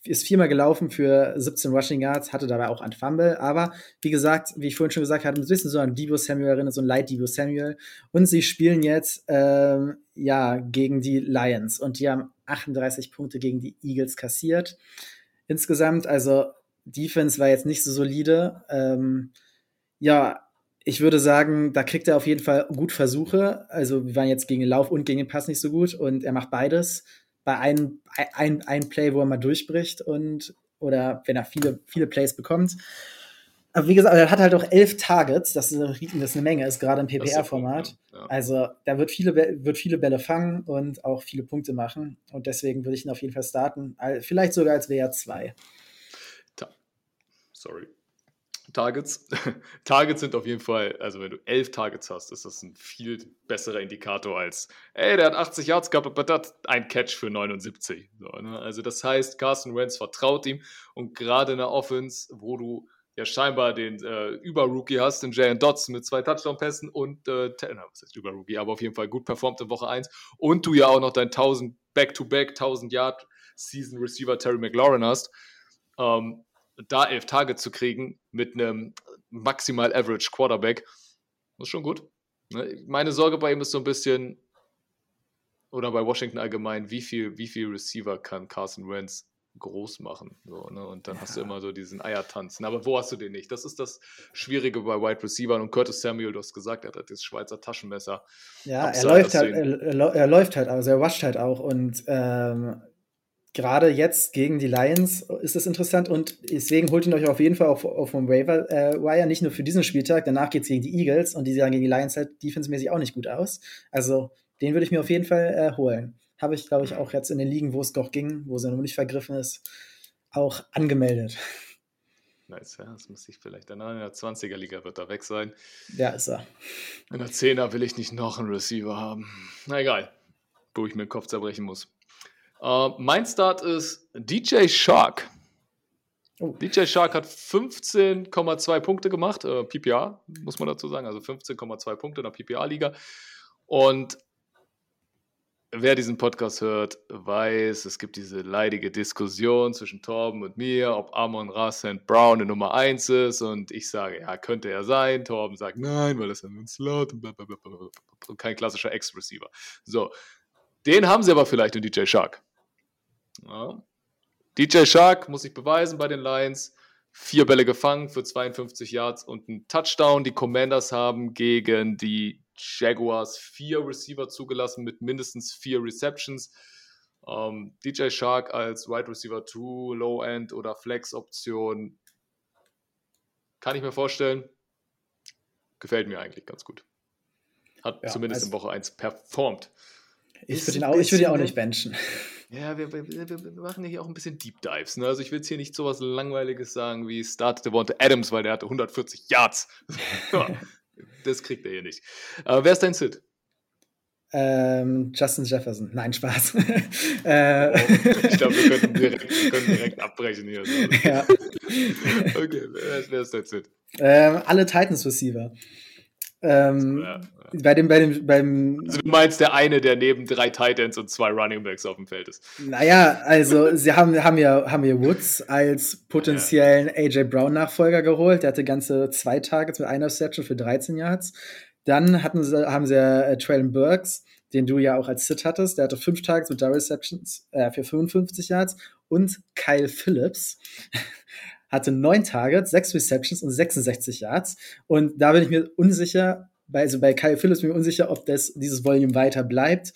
ist viermal gelaufen für 17 Rushing Yards, hatte dabei auch ein Fumble. Aber wie gesagt, wie ich vorhin schon gesagt habe, ein bisschen so an Debo Samuel erinnert, so ein Light Debo Samuel. Und sie spielen jetzt ähm, ja gegen die Lions und die haben 38 Punkte gegen die Eagles kassiert. Insgesamt, also Defense war jetzt nicht so solide. Ähm, ja, ich würde sagen, da kriegt er auf jeden Fall gut Versuche. Also wir waren jetzt gegen den Lauf und gegen den Pass nicht so gut und er macht beides bei einem ein, ein Play, wo er mal durchbricht und oder wenn er viele, viele Plays bekommt. Aber wie gesagt, er hat halt auch elf Targets, das ist, das ist eine Menge, ist gerade im PPR-Format. Ja. Also da wird viele, wird viele Bälle fangen und auch viele Punkte machen. Und deswegen würde ich ihn auf jeden Fall starten. Vielleicht sogar als WR2. Sorry. Targets. Targets sind auf jeden Fall, also wenn du elf Targets hast, ist das ein viel besserer Indikator als, ey, der hat 80 Yards gehabt, aber hat ein Catch für 79. So, ne? Also das heißt, Carson Wentz vertraut ihm und gerade in der Offense, wo du ja scheinbar den äh, Über-Rookie hast, den Jalen Dodson mit zwei Touchdown-Pässen und, äh, na, was heißt Über-Rookie, aber auf jeden Fall gut performt in Woche 1 und du ja auch noch dein 1000 Back-to-Back, 1000 Yard Season Receiver Terry McLaurin hast, ähm, da elf Tage zu kriegen mit einem maximal average Quarterback, ist schon gut. Ne? Meine Sorge bei ihm ist so ein bisschen, oder bei Washington allgemein, wie viel, wie viel Receiver kann Carson Wentz groß machen. So, ne? Und dann ja. hast du immer so diesen Eiertanzen. Aber wo hast du den nicht? Das ist das Schwierige bei Wide Receivers. Und Curtis Samuel, du hast gesagt, er hat das Schweizer Taschenmesser. Ja, er läuft, halt, er, er, läuft halt, also er wascht halt auch. Und ähm, gerade jetzt gegen die Lions ist es interessant und deswegen holt ihn euch auf jeden Fall auf, auf dem Waiver äh, Wire, nicht nur für diesen Spieltag, danach geht es gegen die Eagles und die sahen gegen die Lions halt defensemäßig auch nicht gut aus. Also den würde ich mir auf jeden Fall äh, holen. Habe ich, glaube ich, auch jetzt in den Ligen, wo es doch ging, wo sie noch nicht vergriffen ist, auch angemeldet. Nice, ja, das muss ich vielleicht. Dann in der 20er-Liga wird er weg sein. Ja, ist er. In der 10er will ich nicht noch einen Receiver haben. Na egal, wo ich mir den Kopf zerbrechen muss. Uh, mein Start ist DJ Shark. Oh. DJ Shark hat 15,2 Punkte gemacht, äh, PPA, muss man dazu sagen, also 15,2 Punkte in der PPA-Liga. Und wer diesen Podcast hört, weiß, es gibt diese leidige Diskussion zwischen Torben und mir, ob Amon Rassend Brown eine Nummer 1 ist. Und ich sage, ja, könnte er sein. Torben sagt, nein, weil das ist ein Slot und kein klassischer Ex-Receiver. So, den haben sie aber vielleicht in DJ Shark. Ja. DJ Shark muss sich beweisen bei den Lions. Vier Bälle gefangen für 52 Yards und einen Touchdown. Die Commanders haben gegen die Jaguars vier Receiver zugelassen mit mindestens vier Receptions. Ähm, DJ Shark als Wide Receiver 2, Low End oder Flex Option kann ich mir vorstellen. Gefällt mir eigentlich ganz gut. Hat ja, zumindest also in Woche 1 performt. Ich würde ihn, auch, würd ihn auch nicht benchen. Ja, wir, wir, wir, machen hier auch ein bisschen Deep Dives. Ne? Also ich will jetzt hier nicht so was Langweiliges sagen wie Start Devonta Adams, weil der hatte 140 Yards. das kriegt er hier nicht. Aber wer ist dein Sid? Ähm, Justin Jefferson. Nein, Spaß. äh, oh, ich glaube, wir, können direkt, wir können direkt abbrechen hier. Ja. okay, wer, wer ist dein Sid? Ähm, alle Titans Receiver. Ähm, ja, ja. Bei dem, bei dem, beim also du meinst der eine, der neben drei Titans und zwei Running Backs auf dem Feld ist. Naja, also sie haben, haben, ja, haben ja Woods als potenziellen AJ Brown-Nachfolger geholt. Der hatte ganze zwei Targets mit einer Reception für 13 Yards. Dann hatten sie, haben sie äh, Traylon Burks, den du ja auch als Sit hattest. Der hatte fünf Targets mit drei Receptions äh, für 55 Yards. Und Kyle Phillips hatte neun Targets, sechs Receptions und 66 Yards. Und da bin ich mir unsicher, also bei Kyle Phillips bin ich mir unsicher, ob das, dieses Volume weiter bleibt.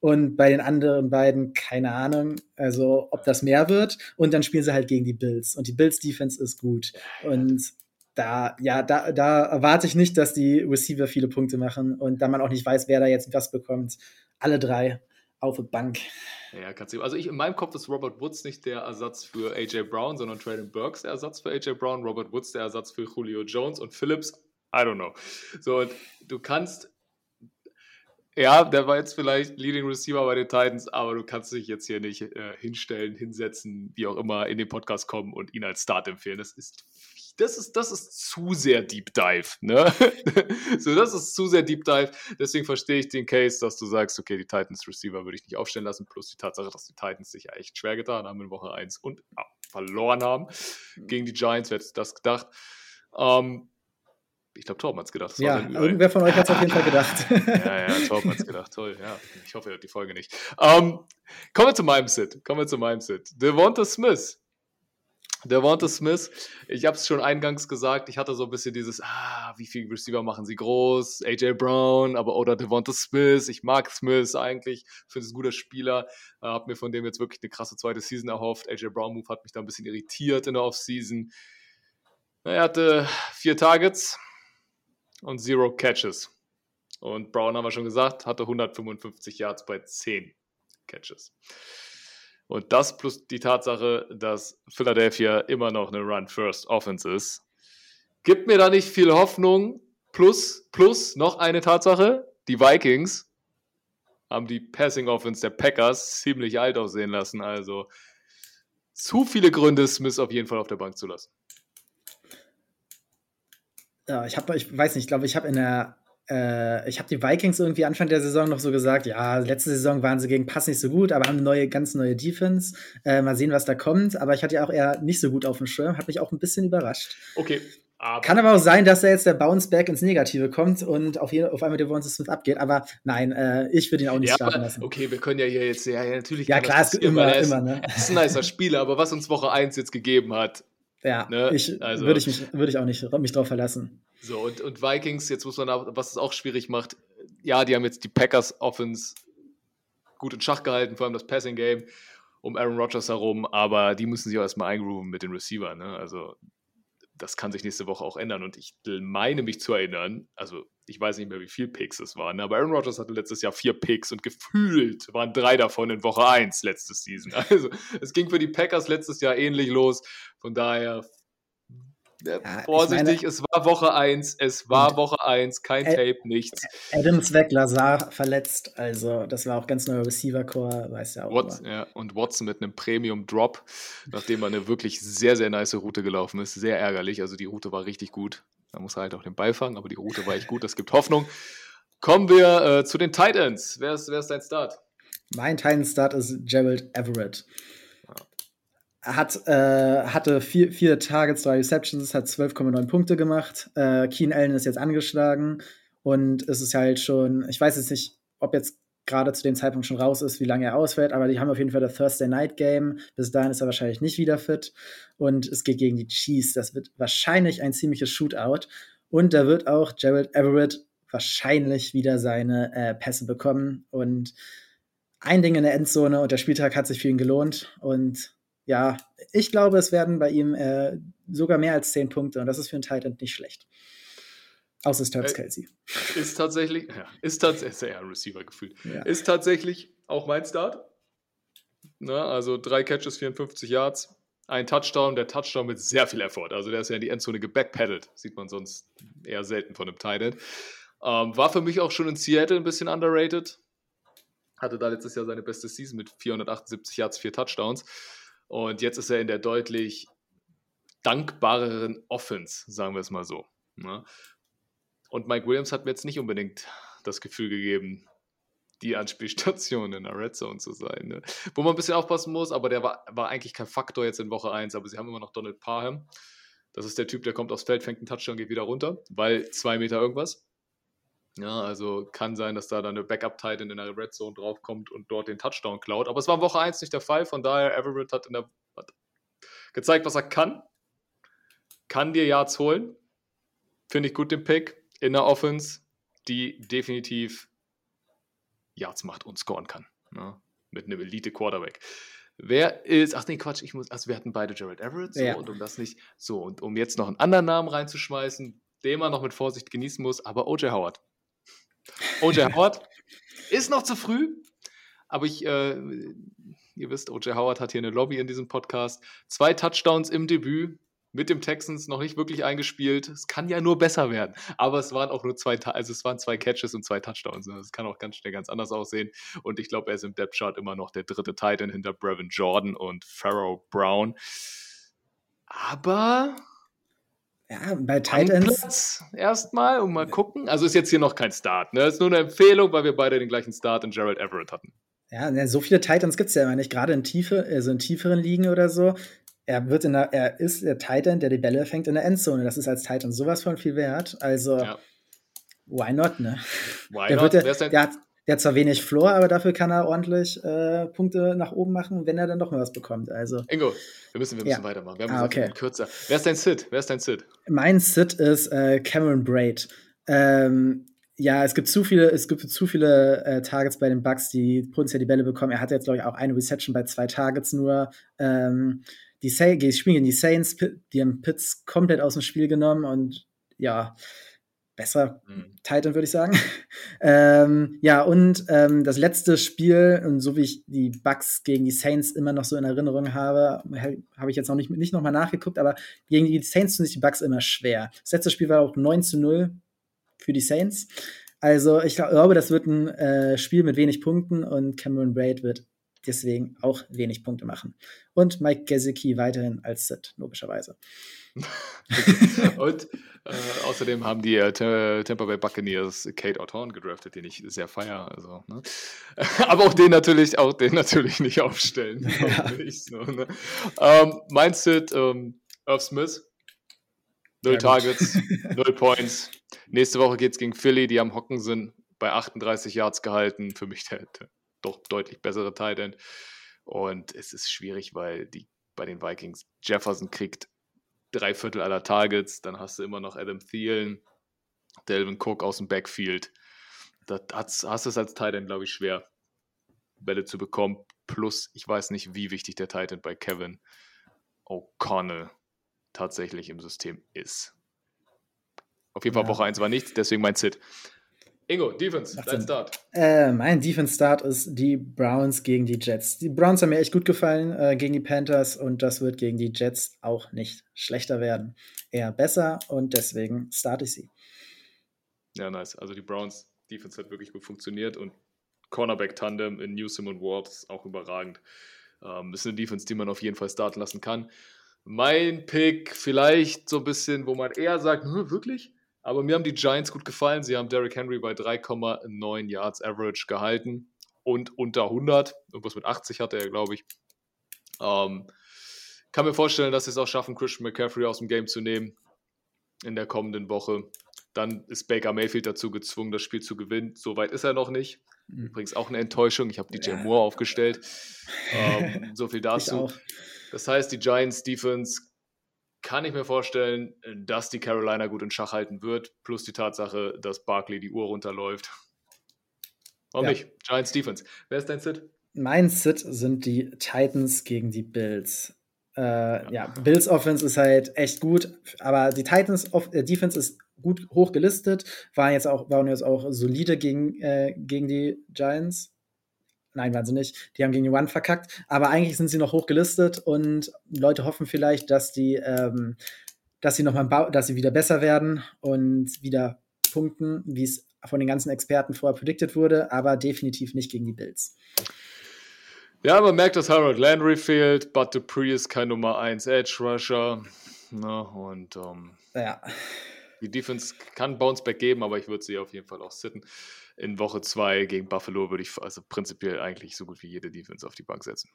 Und bei den anderen beiden, keine Ahnung, also ob das mehr wird. Und dann spielen sie halt gegen die Bills. Und die Bills Defense ist gut. Und da, ja, da, da erwarte ich nicht, dass die Receiver viele Punkte machen und da man auch nicht weiß, wer da jetzt was bekommt. Alle drei auf der Bank. Ja, kannst du. Also ich, in meinem Kopf ist Robert Woods nicht der Ersatz für AJ Brown, sondern Traylon Burks der Ersatz für AJ Brown, Robert Woods der Ersatz für Julio Jones und Phillips, I don't know. So, und du kannst, ja, der war jetzt vielleicht Leading Receiver bei den Titans, aber du kannst dich jetzt hier nicht äh, hinstellen, hinsetzen, wie auch immer, in den Podcast kommen und ihn als Start empfehlen. Das ist das ist, das ist zu sehr Deep Dive. Ne? so, das ist zu sehr Deep Dive. Deswegen verstehe ich den Case, dass du sagst, okay, die Titans Receiver würde ich nicht aufstellen lassen, plus die Tatsache, dass die Titans sich ja echt schwer getan haben in Woche 1 und ja, verloren haben gegen die Giants. Wer hätte das gedacht? Ähm, ich glaube, Torben hat es gedacht. Ja, irgendwer von euch hat es auf jeden Fall gedacht. ja, ja, Torben hat es gedacht. Toll, ja. Ich hoffe, er hört die Folge nicht. Ähm, kommen wir zu meinem Sit. Kommen wir zu meinem Sit. Devonta Smith Devonta Smith, ich habe es schon eingangs gesagt, ich hatte so ein bisschen dieses, ah, wie viele Receiver machen sie groß? AJ Brown, aber oder Devonta Smith, ich mag Smith eigentlich, finde es ein guter Spieler, äh, habe mir von dem jetzt wirklich eine krasse zweite Season erhofft. AJ Brown Move hat mich da ein bisschen irritiert in der Offseason. Er hatte vier Targets und zero Catches. Und Brown haben wir schon gesagt, hatte 155 Yards bei 10 Catches. Und das plus die Tatsache, dass Philadelphia immer noch eine Run-First-Offense ist, gibt mir da nicht viel Hoffnung. Plus, plus noch eine Tatsache, die Vikings haben die Passing-Offense der Packers ziemlich alt aussehen lassen. Also zu viele Gründe, Smith auf jeden Fall auf der Bank zu lassen. Ja, ich habe, ich weiß nicht, ich glaube, ich habe in der äh, ich habe die Vikings irgendwie Anfang der Saison noch so gesagt, ja, letzte Saison waren sie gegen Pass nicht so gut, aber haben eine neue, ganz neue Defense. Äh, mal sehen, was da kommt. Aber ich hatte ja auch eher nicht so gut auf dem Schirm, hat mich auch ein bisschen überrascht. Okay. Aber Kann aber auch sein, dass da jetzt der Bounce Back ins Negative kommt und auf, jeden, auf einmal der Devonta Smith abgeht. Aber nein, äh, ich würde ihn auch nicht ja, starten lassen. Okay, wir können ja hier jetzt, ja, ja natürlich. Ja, klar, es ist immer, er ist, immer, ne? ist ein nicer Spieler, aber was uns Woche 1 jetzt gegeben hat. Ja, ne? ich, also, würde ich, mich, würd ich auch nicht mich drauf verlassen. So, und, und Vikings, jetzt muss man, was es auch schwierig macht, ja, die haben jetzt die Packers Offense gut in Schach gehalten, vor allem das Passing Game um Aaron Rodgers herum, aber die müssen sich auch erstmal eingrooven mit den Receivern. Ne? Also, das kann sich nächste Woche auch ändern. Und ich meine mich zu erinnern, also ich weiß nicht mehr, wie viele Picks es waren, aber Aaron Rodgers hatte letztes Jahr vier Picks und gefühlt waren drei davon in Woche 1 letztes Season. Also es ging für die Packers letztes Jahr ähnlich los. Von daher ja, Vorsichtig, meine, es war Woche 1, es war Woche 1, kein Ad, Tape, nichts. Adams weg, Lazar verletzt, also das war auch ganz neuer Receiver-Core, weiß ja auch. Watson, ja, und Watson mit einem Premium-Drop, nachdem er eine wirklich sehr, sehr nice Route gelaufen ist, sehr ärgerlich, also die Route war richtig gut. Da muss er halt auch den Ball fangen, aber die Route war echt gut, das gibt Hoffnung. Kommen wir äh, zu den Titans. Wer ist, wer ist dein Start? Mein Titan-Start ist Gerald Everett hat, äh, hatte vier, vier Targets, drei Receptions, hat 12,9 Punkte gemacht. Äh, Keen Allen ist jetzt angeschlagen und es ist halt schon, ich weiß jetzt nicht, ob jetzt gerade zu dem Zeitpunkt schon raus ist, wie lange er ausfällt, aber die haben auf jeden Fall das Thursday Night Game. Bis dahin ist er wahrscheinlich nicht wieder fit und es geht gegen die Chiefs. Das wird wahrscheinlich ein ziemliches Shootout und da wird auch Gerald Everett wahrscheinlich wieder seine äh, Pässe bekommen und ein Ding in der Endzone und der Spieltag hat sich für ihn gelohnt und ja, ich glaube, es werden bei ihm äh, sogar mehr als zehn Punkte und das ist für einen Titan nicht schlecht. Außer es Travis äh, Kelsey. Ist tatsächlich, ja, ist tatsächlich, ja, Receiver gefühlt. Ja. Ist tatsächlich auch mein Start. Na, also drei Catches, 54 Yards, ein Touchdown, der Touchdown mit sehr viel Effort. Also der ist ja in die Endzone gebackpedalt. Sieht man sonst eher selten von einem Titan. Ähm, war für mich auch schon in Seattle ein bisschen underrated. Hatte da letztes Jahr seine beste Season mit 478 Yards, vier Touchdowns. Und jetzt ist er in der deutlich dankbareren Offense, sagen wir es mal so. Ne? Und Mike Williams hat mir jetzt nicht unbedingt das Gefühl gegeben, die Anspielstation in der Red Zone zu sein. Ne? Wo man ein bisschen aufpassen muss, aber der war, war eigentlich kein Faktor jetzt in Woche 1, aber sie haben immer noch Donald Parham. Das ist der Typ, der kommt aufs Feld, fängt einen Touchdown, geht wieder runter, weil zwei Meter irgendwas. Ja, also kann sein, dass da dann eine Backup-Titan in der Red Zone draufkommt und dort den Touchdown klaut. Aber es war in Woche 1 nicht der Fall, von daher Everett hat, in der, hat gezeigt, was er kann. Kann dir Yards holen. Finde ich gut den Pick in der Offense, die definitiv Yards macht und scoren kann. Ne? Mit einem Elite-Quarterback. Wer ist, ach nee, Quatsch, ich muss, also wir hatten beide Jared Everett, so, ja. und um das nicht, so, und um jetzt noch einen anderen Namen reinzuschmeißen, den man noch mit Vorsicht genießen muss, aber OJ Howard. OJ Howard ist noch zu früh, aber ich, äh, ihr wisst, OJ Howard hat hier eine Lobby in diesem Podcast. Zwei Touchdowns im Debüt, mit dem Texans noch nicht wirklich eingespielt. Es kann ja nur besser werden. Aber es waren auch nur zwei, also es waren zwei Catches und zwei Touchdowns. Es kann auch ganz schnell ganz anders aussehen. Und ich glaube, er ist im Depth Chart immer noch der dritte Titan hinter Brevin Jordan und Pharaoh Brown. Aber ja, bei Titans. Erstmal und mal gucken. Also ist jetzt hier noch kein Start. Ne? Ist nur eine Empfehlung, weil wir beide den gleichen Start in Gerald Everett hatten. Ja, ne, so viele Titans gibt es ja immer nicht, gerade in Tiefe, also in tieferen Ligen oder so er wird in der, er ist der Titan, der die Bälle fängt in der Endzone. Das ist als Titan sowas von viel wert. Also, ja. why not, ne? Why der, not? Wird, der, der, hat, der hat zwar wenig Floor, aber dafür kann er ordentlich äh, Punkte nach oben machen, wenn er dann doch mal was bekommt. Also, Ingo, wir müssen, wir müssen ja. weitermachen. Wir haben ah, okay. kürzer. Wer ist dein Sid? Wer ist dein Sid? Mein Sid ist äh, Cameron Braid. Ähm, ja, es gibt zu viele, es gibt zu viele äh, Targets bei den Bucks, die potenziell die Bälle bekommen. Er hatte jetzt, glaube ich, auch eine Reception bei zwei Targets nur. Ähm, die, die spielen gegen die Saints, die haben Pitts komplett aus dem Spiel genommen und ja, besser mhm. Titan, würde ich sagen. ähm, ja, und ähm, das letzte Spiel, und so wie ich die Bucks gegen die Saints immer noch so in Erinnerung habe, habe ich jetzt noch nicht, nicht nochmal nachgeguckt, aber gegen die Saints tun sich die Bucks immer schwer. Das letzte Spiel war auch 9 zu 0 für die Saints. Also ich glaube, das wird ein äh, Spiel mit wenig Punkten und Cameron Braid wird deswegen auch wenig Punkte machen. Und Mike Gesicki weiterhin als Sid, logischerweise. und äh, außerdem haben die äh, Tampa Bay Buccaneers Kate O'Torn gedraftet, den ich sehr feier. Also, ne? Aber auch den natürlich, auch den natürlich nicht aufstellen. Ja. Nicht so, ne? ähm, mein Sid, ähm, Irv Smith, null ja, Targets, null Points. Nächste Woche geht es gegen Philly, die am Hocken sind, bei 38 Yards gehalten. Für mich der, der doch deutlich bessere Tight End. Und es ist schwierig, weil die bei den Vikings Jefferson kriegt drei Viertel aller Targets, dann hast du immer noch Adam Thielen, Delvin Cook aus dem Backfield. Da hast, du es als Tight End, glaube ich, schwer, Bälle zu bekommen. Plus, ich weiß nicht, wie wichtig der Tight End bei Kevin O'Connell tatsächlich im System ist. Auf jeden Fall ja. Woche 1 war nichts, deswegen mein Sit. Ingo, Defense, dein Start. Äh, mein Defense-Start ist die Browns gegen die Jets. Die Browns haben mir echt gut gefallen äh, gegen die Panthers und das wird gegen die Jets auch nicht schlechter werden. Eher besser und deswegen starte ich sie. Ja, nice. Also die Browns Defense hat wirklich gut funktioniert und Cornerback-Tandem in Newsom und Ward ist auch überragend. Ähm, ist eine Defense, die man auf jeden Fall starten lassen kann. Mein Pick vielleicht so ein bisschen, wo man eher sagt, hm, wirklich? Aber mir haben die Giants gut gefallen. Sie haben Derrick Henry bei 3,9 Yards Average gehalten und unter 100. Irgendwas mit 80 hatte er, glaube ich. Ähm, kann mir vorstellen, dass sie es auch schaffen, Christian McCaffrey aus dem Game zu nehmen in der kommenden Woche. Dann ist Baker Mayfield dazu gezwungen, das Spiel zu gewinnen. Soweit ist er noch nicht. Mhm. Übrigens auch eine Enttäuschung. Ich habe DJ ja. Moore aufgestellt. Ähm, so viel dazu. Das heißt, die Giants Defense kann ich mir vorstellen, dass die Carolina gut in Schach halten wird, plus die Tatsache, dass Barkley die Uhr runterläuft. Warum ja. nicht? Giants Defense. Wer ist dein Sit? Mein Sit sind die Titans gegen die Bills. Äh, ja. ja. Bills Offense ist halt echt gut, aber die Titans Off äh, Defense ist gut hoch gelistet, waren jetzt auch, waren jetzt auch solide gegen, äh, gegen die Giants. Nein, waren sie nicht. Die haben gegen die One verkackt. Aber eigentlich sind sie noch hoch gelistet und Leute hoffen vielleicht, dass die, ähm, dass sie noch mal, dass sie wieder besser werden und wieder punkten, wie es von den ganzen Experten vorher prediktet wurde, aber definitiv nicht gegen die Bills. Ja, man merkt, dass Harold Landry fehlt, Bud Dupree ist kein Nummer 1 Edge Rusher. Na, ne, und um, ähm, ja. Die Defense kann Bounceback geben, aber ich würde sie auf jeden Fall auch sitten. In Woche 2 gegen Buffalo würde ich also prinzipiell eigentlich so gut wie jede Defense auf die Bank setzen.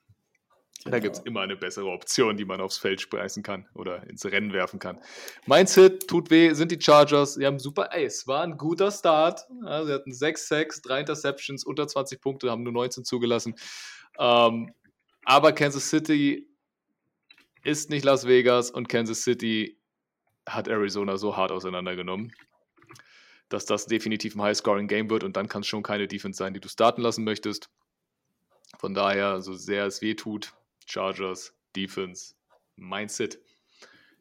Genau. Da gibt es immer eine bessere Option, die man aufs Feld speisen kann oder ins Rennen werfen kann. Mein Hit tut weh, sind die Chargers. Sie haben super, ey, es war ein guter Start. Ja, sie hatten 6 Sacks, 3 Interceptions, unter 20 Punkte, haben nur 19 zugelassen. Ähm, aber Kansas City ist nicht Las Vegas und Kansas City hat Arizona so hart auseinandergenommen, dass das definitiv ein High-Scoring-Game wird und dann kann es schon keine Defense sein, die du starten lassen möchtest. Von daher, so sehr es weh tut, Chargers, Defense, Mindset.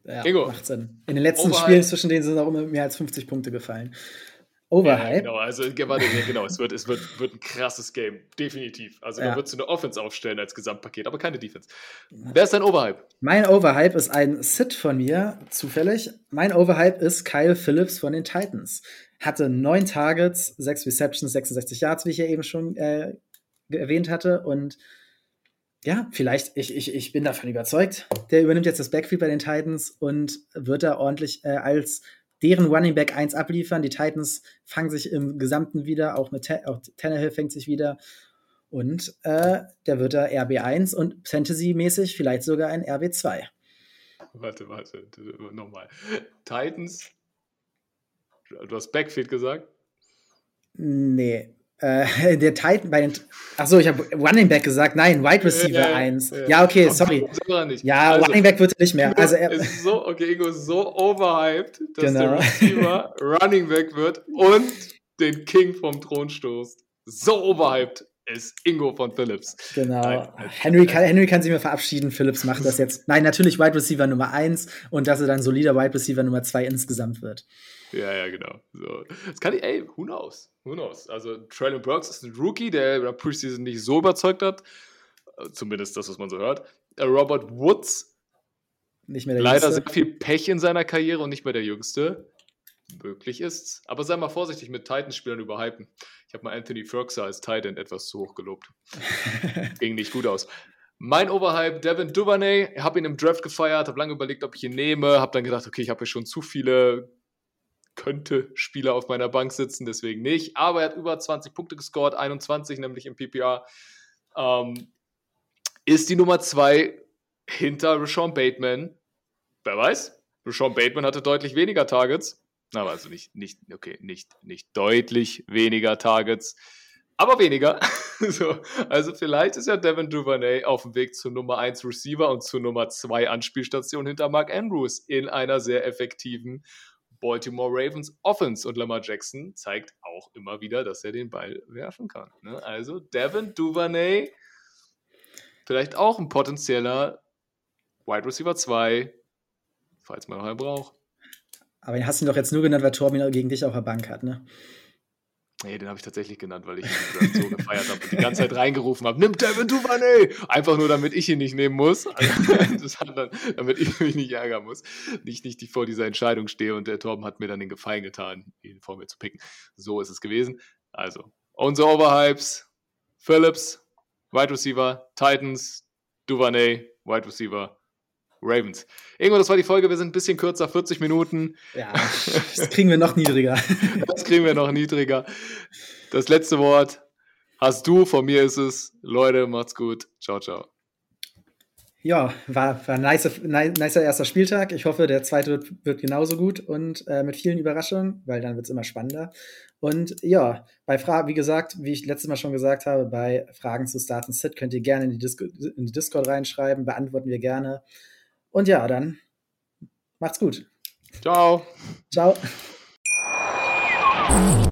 Ja, Ingo. macht Sinn. In den letzten Overhype. Spielen zwischen denen sind auch immer mehr als 50 Punkte gefallen. Overhype. Ja, genau, also warte, genau, es wird, es wird, wird ein krasses Game, definitiv. Also ja. da würdest du eine Offense aufstellen als Gesamtpaket, aber keine Defense. Wer ist dein Overhype? Mein Overhype ist ein Sit von mir, zufällig. Mein Overhype ist Kyle Phillips von den Titans. Hatte neun Targets, sechs Receptions, 66 Yards, wie ich ja eben schon äh, erwähnt hatte. Und ja, vielleicht, ich, ich, ich bin davon überzeugt. Der übernimmt jetzt das Backfield bei den Titans und wird da ordentlich äh, als deren Running Back 1 abliefern. Die Titans fangen sich im Gesamten wieder, auch mit auch Tannehill fängt sich wieder. Und äh, der wird da RB1 und Fantasy-mäßig vielleicht sogar ein RB2. Warte, warte, nochmal. Titans, du hast Backfield gesagt? Nee, äh, der Titan bei den. Achso, ich habe Running Back gesagt. Nein, Wide Receiver ja, 1. Ja, ja okay, sorry. Ja, also, Running Back wird er nicht mehr. Also er ist so, okay, Ingo ist so overhyped, dass genau. der Receiver Running Back wird und den King vom Thron stoßt. So overhyped ist Ingo von Phillips. Genau. Nein, Henry, kann, Henry kann sich mal verabschieden. Phillips macht das jetzt. Nein, natürlich Wide Receiver Nummer 1 und dass er dann solider Wide Receiver Nummer 2 insgesamt wird. Ja, ja, genau. So. Das kann ich, ey, who knows? Who knows? Also, Traylon Burks ist ein Rookie, der in der Preseason nicht so überzeugt hat. Zumindest das, was man so hört. Äh, Robert Woods. Nicht mehr der Leider Jüngste. sehr viel Pech in seiner Karriere und nicht mehr der Jüngste. Möglich ist's. Aber sei mal vorsichtig mit Titans-Spielern überhypen. Ich habe mal Anthony Ferguson als Titan etwas zu hoch gelobt. Ging nicht gut aus. Mein Overhype, Devin Duvernay, habe ihn im Draft gefeiert, habe lange überlegt, ob ich ihn nehme, habe dann gedacht, okay, ich habe hier schon zu viele könnte Spieler auf meiner Bank sitzen, deswegen nicht. Aber er hat über 20 Punkte gescored, 21 nämlich im PPR. Ähm, ist die Nummer 2 hinter Rashawn Bateman. Wer weiß? Rashawn Bateman hatte deutlich weniger Targets. Aber also nicht, nicht, okay, nicht, nicht deutlich weniger Targets, aber weniger. so, also vielleicht ist ja Devin Duvernay auf dem Weg zur Nummer 1 Receiver und zur Nummer 2 Anspielstation hinter Mark Andrews in einer sehr effektiven Baltimore Ravens Offense. Und Lamar Jackson zeigt auch immer wieder, dass er den Ball werfen kann. Ne? Also Devin Duvernay, vielleicht auch ein potenzieller Wide Receiver 2, falls man noch einen braucht. Aber den hast du doch jetzt nur genannt, weil Torben gegen dich auf der Bank hat, ne? Nee, den habe ich tatsächlich genannt, weil ich ihn so gefeiert habe und die ganze Zeit reingerufen habe, nimm Devin Duvernay! Einfach nur, damit ich ihn nicht nehmen muss. dann, damit ich mich nicht ärgern muss. Nicht, nicht vor dieser Entscheidung stehe und der Torben hat mir dann den Gefallen getan, ihn vor mir zu picken. So ist es gewesen. Also, unsere Overhypes, Phillips, Wide Receiver, Titans, Duvernay, Wide Receiver, Ravens. Irgendwo, das war die Folge. Wir sind ein bisschen kürzer, 40 Minuten. Ja, das kriegen wir noch niedriger. das kriegen wir noch niedriger. Das letzte Wort hast du. Von mir ist es. Leute, macht's gut. Ciao, ciao. Ja, war, war ein nicer, nicer erster Spieltag. Ich hoffe, der zweite wird, wird genauso gut und äh, mit vielen Überraschungen, weil dann wird es immer spannender. Und ja, bei Fragen, wie gesagt, wie ich letztes Mal schon gesagt habe, bei Fragen zu Start und Sit könnt ihr gerne in die, Disco in die Discord reinschreiben, beantworten wir gerne. Und ja, dann macht's gut. Ciao. Ciao.